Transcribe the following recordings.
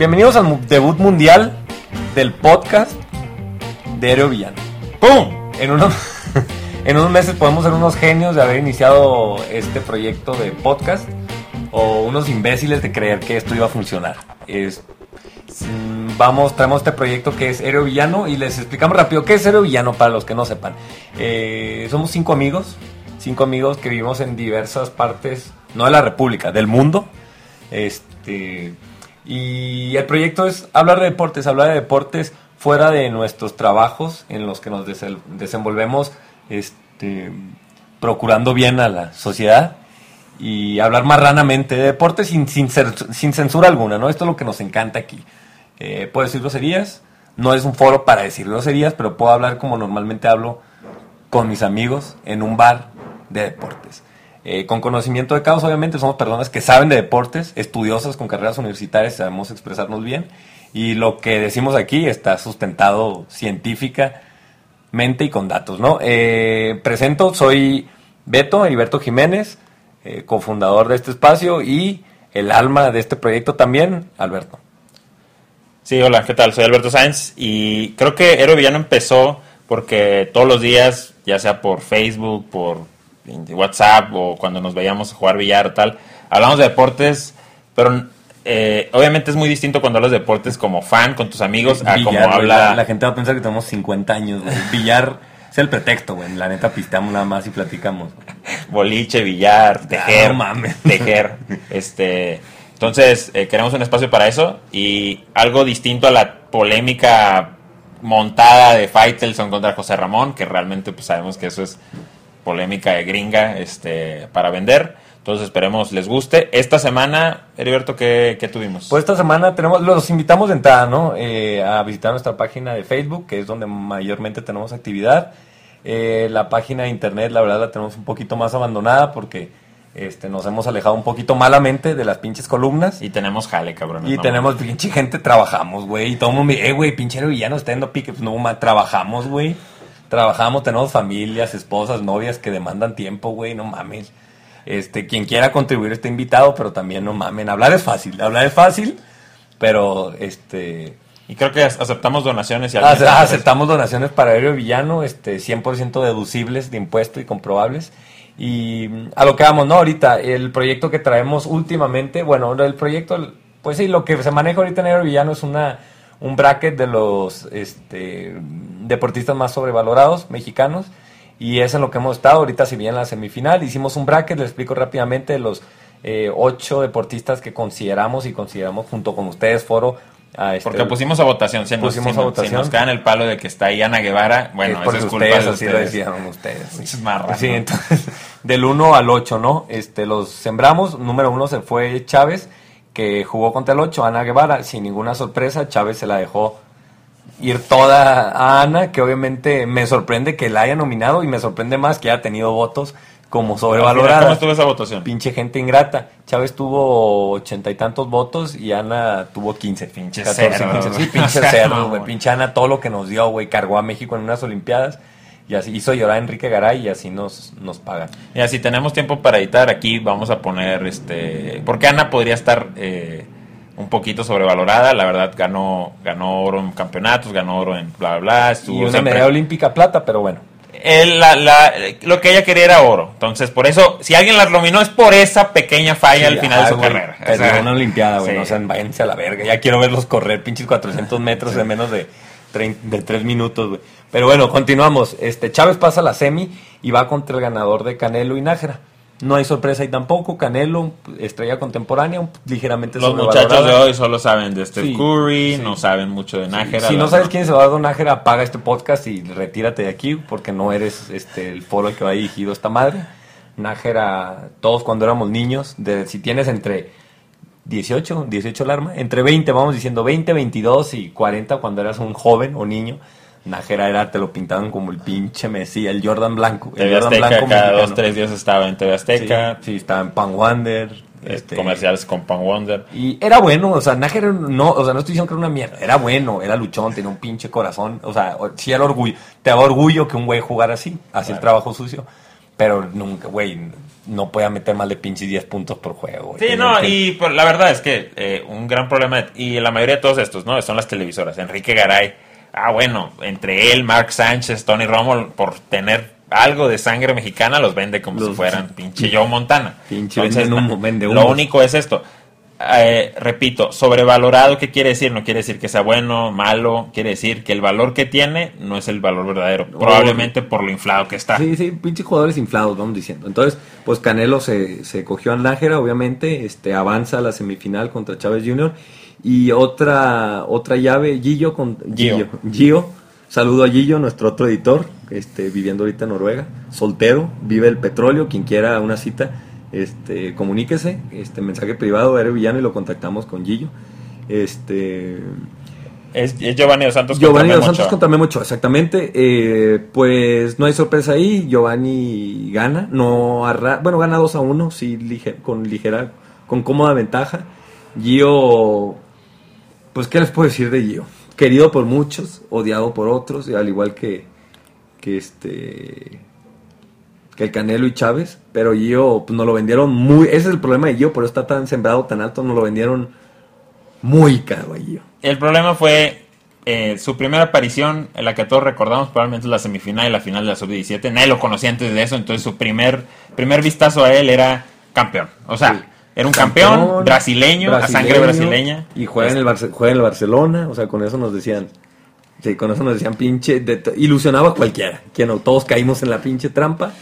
Bienvenidos al debut mundial del podcast de Aéreo Villano. ¡Pum! En unos, en unos meses podemos ser unos genios de haber iniciado este proyecto de podcast o unos imbéciles de creer que esto iba a funcionar. Es- mm, vamos, traemos este proyecto que es Aéreo Villano y les explicamos rápido qué es Aéreo Villano para los que no sepan. Eh, somos cinco amigos, cinco amigos que vivimos en diversas partes, no de la República, del mundo. Este, y el proyecto es hablar de deportes, hablar de deportes fuera de nuestros trabajos en los que nos desenvolvemos este, procurando bien a la sociedad y hablar marranamente de deportes sin, sin, sin censura alguna, ¿no? Esto es lo que nos encanta aquí. Eh, puedo decir groserías, no es un foro para decir groserías, pero puedo hablar como normalmente hablo con mis amigos en un bar de deportes. Eh, con conocimiento de causa, obviamente, somos personas que saben de deportes, estudiosas con carreras universitarias, sabemos expresarnos bien. Y lo que decimos aquí está sustentado científicamente y con datos, ¿no? Eh, presento, soy Beto, Heriberto Jiménez, eh, cofundador de este espacio y el alma de este proyecto también, Alberto. Sí, hola, ¿qué tal? Soy Alberto Sáenz y creo que Héroe Villano empezó porque todos los días, ya sea por Facebook, por WhatsApp o cuando nos veíamos a jugar billar o tal, hablamos de deportes, pero eh, obviamente es muy distinto cuando hablas de deportes como fan con tus amigos a como güey, habla... La, la gente va a pensar que tenemos 50 años, güey. Billar es el pretexto, güey. La neta pisteamos nada más y platicamos. boliche, billar, tejer, Ah, no mames. tejer, este, entonces eh, queremos un espacio para eso y algo distinto a la polémica montada de Faitelson contra José Ramón, que realmente pues sabemos que eso es polémica de gringa, este, para vender. Entonces esperemos les guste. Esta semana, Heriberto, ¿qué, qué tuvimos? Pues esta semana tenemos, los invitamos de entrada, ¿no? Eh, a visitar nuestra página de Facebook, que es donde mayormente tenemos actividad. Eh, la página de internet, la verdad, la tenemos un poquito más abandonada porque este, nos hemos alejado un poquito malamente de las pinches columnas. y tenemos jale, cabrón. Y tenemos pinche gente, trabajamos, güey. Y todo el mundo me eh, güey, pinche villano está dando pique. Pues no, ma, trabajamos, güey. Trabajamos, tenemos familias, esposas, novias que demandan tiempo, güey, no mames. Este, quien quiera contribuir está invitado, pero también no mamen. Hablar es fácil, hablar es fácil, pero este. Y creo que aceptamos donaciones y ace- alguien- aceptamos donaciones para Aéreo Villano, este, 100% deducibles de impuesto y comprobables. Y mm, a lo que vamos, ¿no? Ahorita, el proyecto que traemos últimamente, bueno, el proyecto, pues sí, lo que se maneja ahorita en Aéreo Villano es una, un bracket de los este, deportistas más sobrevalorados mexicanos. Y es en lo que hemos estado. Ahorita, si bien en la semifinal, hicimos un bracket, les explico rápidamente los eh, ocho deportistas que consideramos y consideramos junto con ustedes, Foro. a este- Porque pusimos a votación. Si nos, Pusimos si a nos- si votación. nos caen el palo de que está ahí Ana Guevara, bueno, es eso es culpa ustedes de así lo ustedes. decidieron ustedes. Es marrano. Sí, entonces, del 1 al 8, ¿no? Este, los sembramos. Número 1 se fue Chávez, que jugó contra el 8, Ana Guevara. Sin ninguna sorpresa, Chávez se la dejó ir toda a Ana, que obviamente me sorprende que la haya nominado y me sorprende más que haya tenido votos como ¿Cómo sobrevalorada. estuvo esa votación? Pinche gente ingrata. Chávez tuvo ochenta y tantos votos y Ana tuvo 15. Pinche 14, cerdo, 15. güey. Sí, pinche cerdo, güey. Pinche Ana todo lo que nos dio, güey. Cargó a México en unas Olimpiadas y así hizo llorar a Enrique Garay y así nos, nos pagan. Mira, si tenemos tiempo para editar, aquí vamos a poner este. Porque Ana podría estar eh, un poquito sobrevalorada. La verdad, ganó, ganó oro en campeonatos, ganó oro en bla, bla, bla. Estuvo Y una siempre- medalla olímpica plata, pero bueno. Él, la- la- lo que ella quería era oro. Entonces, por eso, si alguien la nominó es por esa pequeña falla al Sí, final de su güey, carrera. O Perdió sea, una olimpiada, güey. sí. No sean, váyanse a la verga. Ya quiero verlos correr pinches 400 metros en menos de, de 3 minutos, güey. Pero bueno, continuamos. Este Chávez pasa a la semi y va contra el ganador de Canelo y Nájera. No hay sorpresa ahí tampoco. Canelo, estrella contemporánea, ligeramente Los muchachos de hoy solo saben de Steph Sí, Curry, sí. no saben mucho de Nájera. Si no sabes quién se va a dar Nájera, apaga este podcast y retírate de aquí porque no eres este el foro al que va dirigido esta madre. Nájera, todos cuando éramos niños, de, si tienes entre 18, 18 alarma, entre 20, vamos diciendo 20, 22 y 40 cuando eras un joven o niño, Nájera era, te lo pintaban como el pinche Messi, el Jordan Blanco. El TV Jordan Azteca, cada mexicano. dos, tres días estaba en TV Azteca. Sí, sí, estaba en Pan Wander. eh, este, Comerciales con Pan Wonder. y era bueno, o sea, Nájera no, o sea, no estoy diciendo que era una mierda, era bueno, era luchón, tenía un pinche corazón, o sea, sí era orgullo, te daba orgullo que un güey jugara así, así el trabajo sucio. Pero nunca, güey, no podía meter más de pinches 10 puntos por juego. Sí, no, que- y pues, la verdad es que eh, un gran problema, y la mayoría de todos estos, ¿no? Son las televisoras. Enrique Garay, ah, bueno, entre él, Mark Sánchez, Tony Romo, por tener algo de sangre mexicana, los vende como si fueran pinche Joe Montana. Pinche humo, vende lo humos. único es esto. Eh, repito, sobrevalorado, ¿qué quiere decir? No quiere decir que sea bueno, malo, quiere decir que el valor que tiene no es el valor verdadero, probablemente por lo inflado que está. Sí, sí, pinches jugadores inflados, vamos diciendo. Entonces, pues Canelo se, se cogió a Nájera, obviamente, este, avanza a la semifinal contra Chávez Jr. Y otra, otra llave, Gillo con Gio. Gio. Gio. Saludo a Gillo, nuestro otro editor, este, viviendo ahorita en Noruega, soltero, vive el petróleo, quien quiera una cita, este, comuníquese, este, mensaje privado, Aero Villano, y lo contactamos con Gillo. Este, Es, es Giovanni Dos Santos Giovanni contra Memo Santos contra Memo Ochoa, exactamente. Eh, pues no hay sorpresa ahí. Giovanni gana. No arra- bueno, gana 2 a 1, sí, lige- con ligera, con cómoda ventaja. Gio, pues, ¿qué les puedo decir de Gio? Querido por muchos, odiado por otros, y al igual que, que este que el Canelo y Chávez, pero Gio pues, nos lo vendieron muy, ese es el problema de Gio, por eso está tan sembrado, tan alto, nos lo vendieron muy caro a Gio. El problema fue eh, su primera aparición, en la que todos recordamos, probablemente la semifinal y la final de la sub-17. Nadie lo conocía antes de eso, entonces su primer, primer vistazo a él era campeón. O sea, Sí. era un campeón, brasileño, a sangre brasileña. Y juega en, el Barce- juega en el Barcelona, o sea, con eso nos decían. Sí, con eso nos decían pinche. de ilusionaba a cualquiera. Que no, todos caímos en la pinche trampa.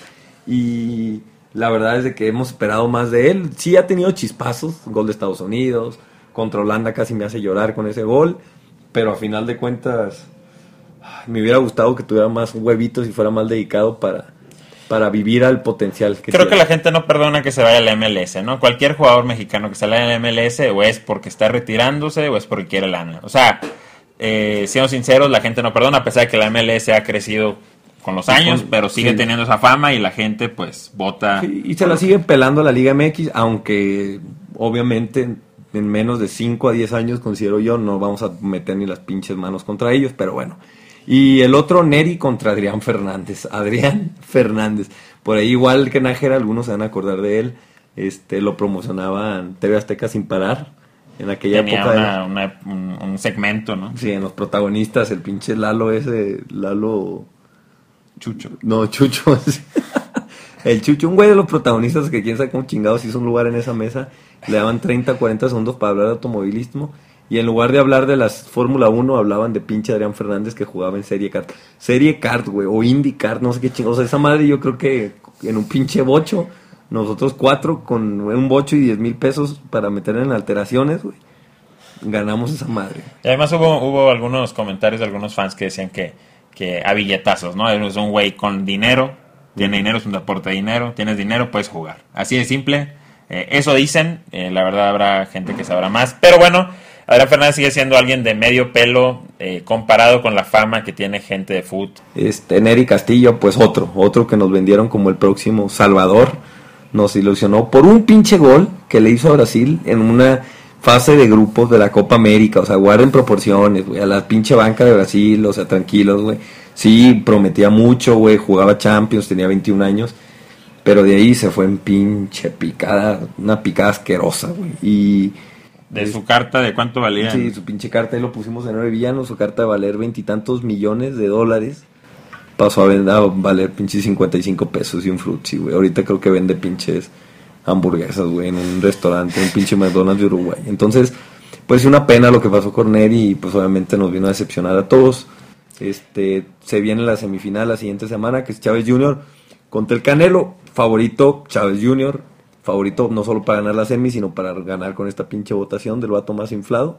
Y la verdad es de que hemos esperado más de él. Sí ha tenido chispazos, gol de Estados Unidos. Contra Holanda casi me hace llorar con ese gol. Pero a final de cuentas, me hubiera gustado que tuviera más huevitos y fuera más dedicado para, para vivir al potencial que Creo que la gente no perdona que se vaya a la MLS, ¿no? Cualquier jugador mexicano que se vaya a la MLS o es porque está retirándose o es porque quiere lana. O sea, eh, siendo sinceros, la gente no perdona, a pesar de que la MLS ha crecido con los años, Con- pero sigue sí. teniendo esa fama y la gente pues vota. Sí, y se la sigue pelando la Liga MX, aunque obviamente en menos de 5 a 10 años, considero yo, no vamos a meter ni las pinches manos contra ellos, pero bueno. Y el otro, Neri contra Adrián Fernández. Adrián Fernández. Por ahí, igual que Nájera, algunos se van a acordar de él. Este, lo promocionaban TV Azteca sin parar. En aquella Tenía época. una- una- un, un segmento, ¿no? Sí, en los protagonistas, el pinche Lalo ese, Lalo... Chucho. No, Chucho. El Chucho, un güey de los protagonistas que quién sabe cómo chingados hizo un lugar en esa mesa. Le daban 30, 40 segundos para hablar de automovilismo. Y en lugar de hablar de las Fórmula 1, hablaban de pinche Adrián Fernández que jugaba en Serie Kart. Serie Kart, güey, o Indy Kart, no sé qué chingados. O sea, esa madre yo creo que en un pinche bocho, nosotros cuatro con un bocho y 10 mil pesos para meter en alteraciones, güey. Ganamos esa madre. Y además hubo, hubo algunos comentarios de algunos fans que decían que, que a billetazos, ¿no? Es un güey con dinero, tiene dinero, es un deporte de dinero, tienes dinero, puedes jugar. Así de simple. Eh, eso dicen, eh, la verdad habrá gente que sabrá más. Pero bueno, Adrián Fernández sigue siendo alguien de medio pelo eh, comparado con la fama que tiene gente de fútbol. Este, Neri Castillo, pues otro, otro que nos vendieron como el próximo Salvador. Nos ilusionó por un pinche gol que le hizo a Brasil en una fase de grupos de la Copa América. O sea, guarden proporciones, güey. A la pinche banca de Brasil, o sea, tranquilos, güey. Sí, prometía mucho, güey. Jugaba Champions, tenía 21 años. Pero de ahí se fue en pinche picada, una picada asquerosa, güey. Y De su carta, ¿de cuánto valía? Sí, su pinche carta ahí lo pusimos en nueve villanos, su carta de valer veintitantos millones de dólares. Pasó a, vender, a valer pinches 55 pesos y un frutzi, güey. Ahorita creo que vende pinches hamburguesas, güey, en un restaurante, en pinche McDonald's de Uruguay. Entonces, pues una pena lo que pasó con Neri y pues obviamente nos vino a decepcionar a todos. Este, se viene la semifinal la siguiente semana, que es Chávez Jr. contra el Canelo. Favorito Chávez Jr. Favorito no solo para ganar la semi, sino para ganar con esta pinche votación del vato más inflado.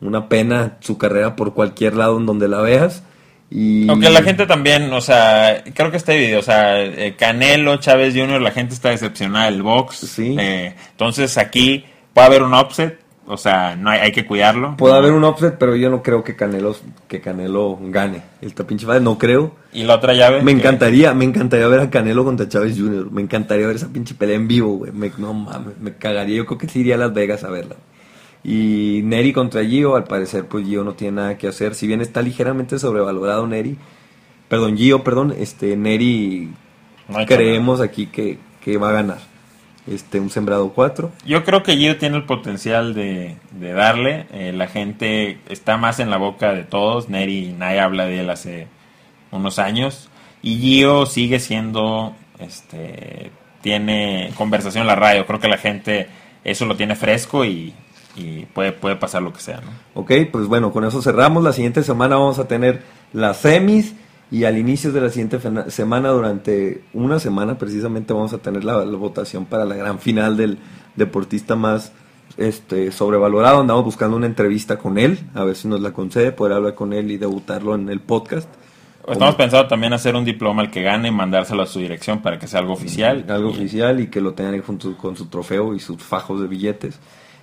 Una pena su carrera por cualquier lado en donde la veas. Y... Aunque la gente también, o sea, creo que está dividido. O sea, eh, Canelo, Chávez Jr., la gente está decepcionada del box. Sí. Eh, entonces aquí puede haber un upset. O sea, no hay, hay que cuidarlo. Puede haber un offset, pero yo no creo que Canelo, que Canelo gane. Esta pinche madre, no creo. Y la otra llave. Me encantaría, me encantaría ver a Canelo contra Chávez Jr. Me encantaría ver esa pinche pelea en vivo, güey. Me- no mames, me cagaría. Yo creo que sí iría a Las Vegas a verla. Y Neri contra Gio, al parecer, pues Gio no tiene nada que hacer. Si bien está ligeramente sobrevalorado Neri, perdón, Gio, perdón, este Neri No creemos aquí que, que va a ganar. Este, un sembrado 4. Yo creo que Gio tiene el potencial de, de darle. Eh, la gente está más en la boca de todos. Neri Nay habla de él hace unos años. Y Gio sigue siendo, este, tiene conversación en la radio. Creo que la gente eso lo tiene fresco y, y puede, puede pasar lo que sea. ¿no? Ok, pues bueno, con eso cerramos. La siguiente semana vamos a tener las semis y al inicio de la siguiente semana, durante una semana precisamente, vamos a tener la, la votación para la gran final del deportista más este, sobrevalorado. Andamos buscando una entrevista con él, a ver si nos la concede, poder hablar con él y debutarlo en el podcast. Estamos pensando también hacer un diploma al que gane y mandárselo a su dirección para que sea algo oficial. algo Y- oficial y que lo tengan ahí junto con su trofeo y sus fajos de billetes.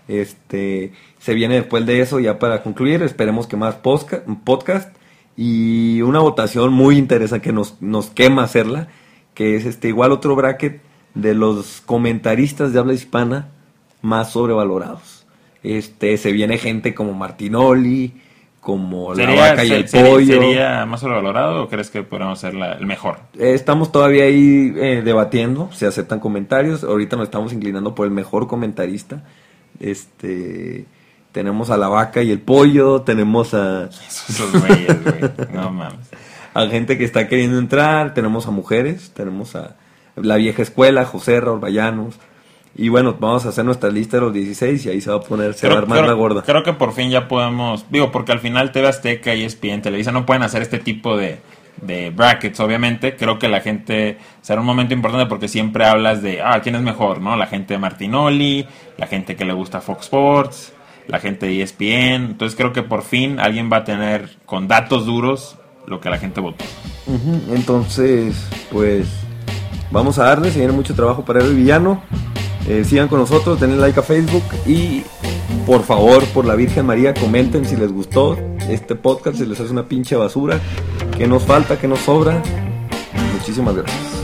Este se viene después de eso ya para concluir, esperemos que más podcast y una votación muy interesante que nos, nos quema hacerla, que es este igual otro bracket de los comentaristas de habla hispana más sobrevalorados. Este se viene gente como Martinoli, como la ¿Sería, vaca y el sería- pollo. sería más sobrevalorado o crees que podríamos ser la- el mejor? Eh, Estamos todavía ahí eh, debatiendo, se aceptan comentarios. Ahorita nos estamos inclinando por el mejor comentarista. Este, tenemos a la vaca y el pollo, tenemos a, Esos güeyes, güey. No mames. a gente que está queriendo entrar, tenemos a mujeres, tenemos a la vieja escuela, José Orballanos. Y bueno, vamos a hacer nuestra lista de los 16 y ahí se va a poner, se va a armar la gorda. creo que por fin ya podemos, digo, porque al final TV Azteca y ESPN, Televisa no pueden hacer este tipo de, de brackets, obviamente. Creo que la gente será un momento importante porque siempre hablas de, ah, ¿quién es mejor? ¿No? La gente de Martinoli, la gente que le gusta Fox Sports, la gente de ESPN. Entonces creo que por fin alguien va a tener con datos duros lo que la gente votó. Entonces, pues vamos a darle, se viene mucho trabajo para el villano. Eh, sigan con nosotros, denle like a Facebook y por favor, por la Virgen María, comenten si les gustó este podcast, si les hace una pinche basura, que nos falta, que nos sobra. Muchísimas gracias.